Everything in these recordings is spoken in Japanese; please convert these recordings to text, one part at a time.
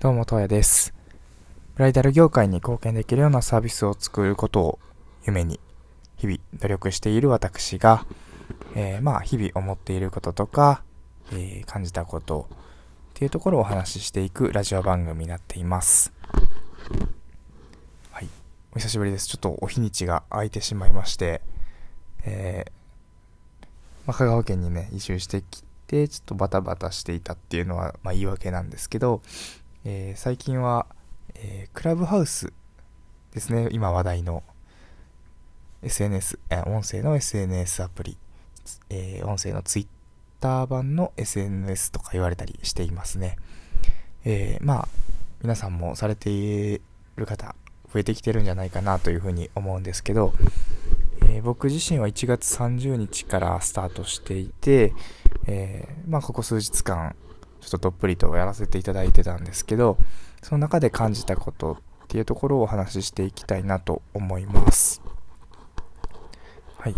どうも、とやです。ブライダル業界に貢献できるようなサービスを作ることを夢に、日々努力している私が、えー、まあ、日々思っていることとか、えー、感じたことっていうところをお話ししていくラジオ番組になっています。はい。お久しぶりです。ちょっとお日にちが空いてしまいまして、えー、まあ、香川県にね、移住してきて、ちょっとバタバタしていたっていうのは、まあ、言い訳なんですけど、えー、最近は、えー、クラブハウスですね、今話題の SNS、え音声の SNS アプリ、えー、音声の Twitter 版の SNS とか言われたりしていますね。えー、まあ、皆さんもされている方、増えてきてるんじゃないかなというふうに思うんですけど、えー、僕自身は1月30日からスタートしていて、えー、まあ、ここ数日間、ちょっとどっぷりとやらせていただいてたんですけど、その中で感じたことっていうところをお話ししていきたいなと思います。はい。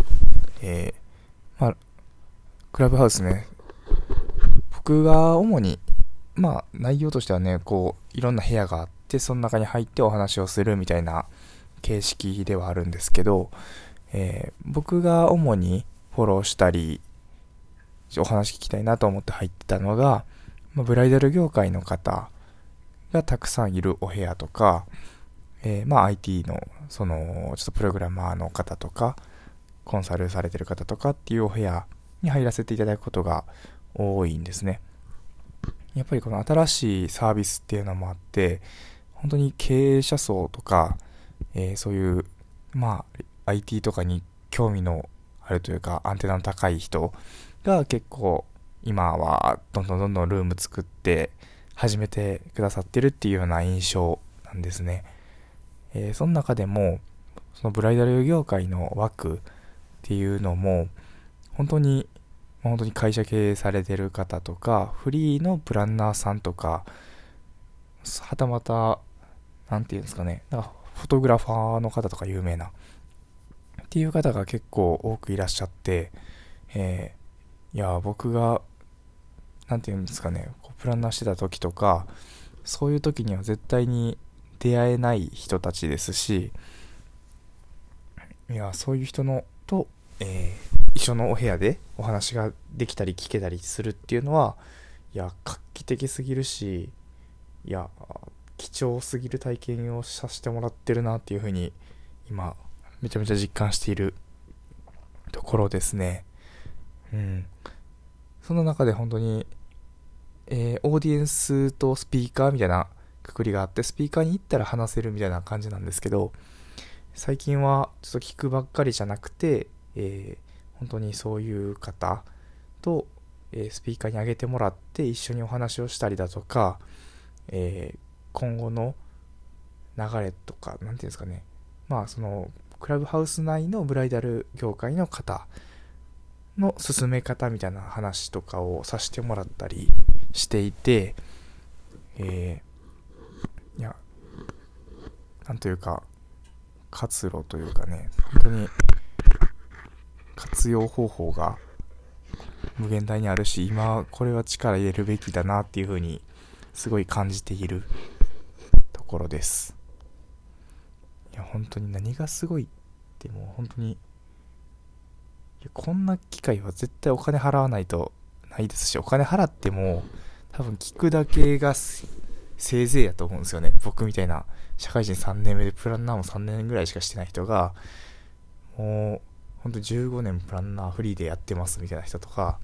えー、まあ、クラブハウスね、僕が主に、まあ、内容としてはね、こう、いろんな部屋があって、その中に入ってお話をするみたいな形式ではあるんですけど、えー、僕が主にフォローしたり、お話聞きたいなと思って入ってたのが、まあ、ブライダル業界の方がたくさんいるお部屋とか、えー、まあ IT の、その、ちょっとプログラマーの方とか、コンサルされてる方とかっていうお部屋に入らせていただくことが多いんですね。やっぱりこの新しいサービスっていうのもあって、本当に経営者層とか、えー、そういう、まあ、IT とかに興味のあるというか、アンテナの高い人が結構今はどんどんどんどんルーム作って始めてくださってるっていうような印象なんですね。えー、その中でも、そのブライダル業界の枠っていうのも、本当に、本当に会社経営されてる方とか、フリーのプランナーさんとか、はたまた、なんていうんですかね、なんかフォトグラファーの方とか有名な、っていう方が結構多くいらっしゃって、えー、いや、僕が何て言うんですかね、こうプランナーしてた時とか、そういう時には絶対に出会えない人たちですし、いや、そういう人のと、えー、一緒のお部屋でお話ができたり聞けたりするっていうのは、いや、画期的すぎるし、いや、貴重すぎる体験をさせてもらってるなっていうふうに、今、めちゃめちゃ実感しているところですね。うん。その中で本当にえー、オーディエンスとスピーカーみたいなくくりがあって、スピーカーに行ったら話せるみたいな感じなんですけど、最近はちょっと聞くばっかりじゃなくて、えー、本当にそういう方と、えー、スピーカーに上げてもらって一緒にお話をしたりだとか、えー、今後の流れとか、何て言うんですかね、まあその、クラブハウス内のブライダル業界の方の進め方みたいな話とかをさせてもらったりしていて、えー、いや、なんというか、活路というかね、本当に活用方法が無限大にあるし、今これは力入れるべきだなっていうふうにすごい感じているところです。いや、本当に何がすごいってもう本当にこんな機会は絶対お金払わないとないですし、お金払っても、多分聞くだけがせいぜいやと思うんですよね。僕みたいな、社会人3年目でプランナーも3年ぐらいしかしてない人が、もう、ほんと15年プランナーフリーでやってますみたいな人とか、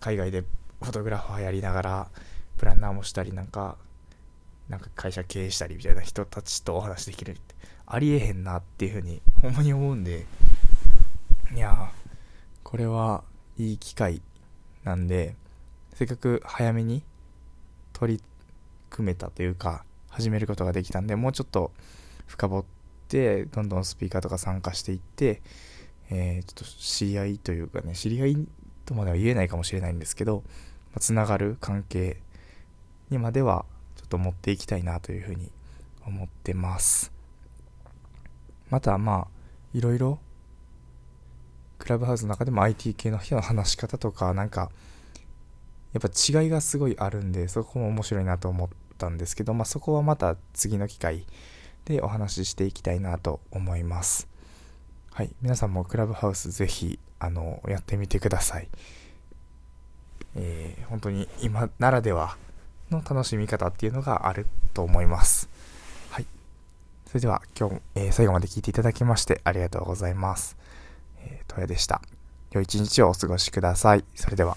海外でフォトグラファーやりながら、プランナーもしたり、なんか、なんか会社経営したりみたいな人たちとお話できるって、ありえへんなっていうふうに、ほんまに思うんで、いやこれはいい機会なんで、せっかく早めに取り組めたというか、始めることができたんで、もうちょっと深掘って、どんどんスピーカーとか参加していって、えー、ちょっと知り合いというかね、知り合いとまでは言えないかもしれないんですけど、まあ、つながる関係にまではちょっと持っていきたいなというふうに思ってます。またまあ、いろいろクラブハウスの中でも IT 系の人の話し方とか、なんか、やっぱ違いがすごいあるんで、そこも面白いなと思ったんですけど、まあ、そこはまた次の機会でお話ししていきたいなと思います。はい。皆さんもクラブハウスぜひ、あの、やってみてください。えー、本当に今ならではの楽しみ方っていうのがあると思います。はい。それでは今日、えー、最後まで聞いていただきましてありがとうございます。えー、トヤでした。良い一日をお過ごしください。それでは。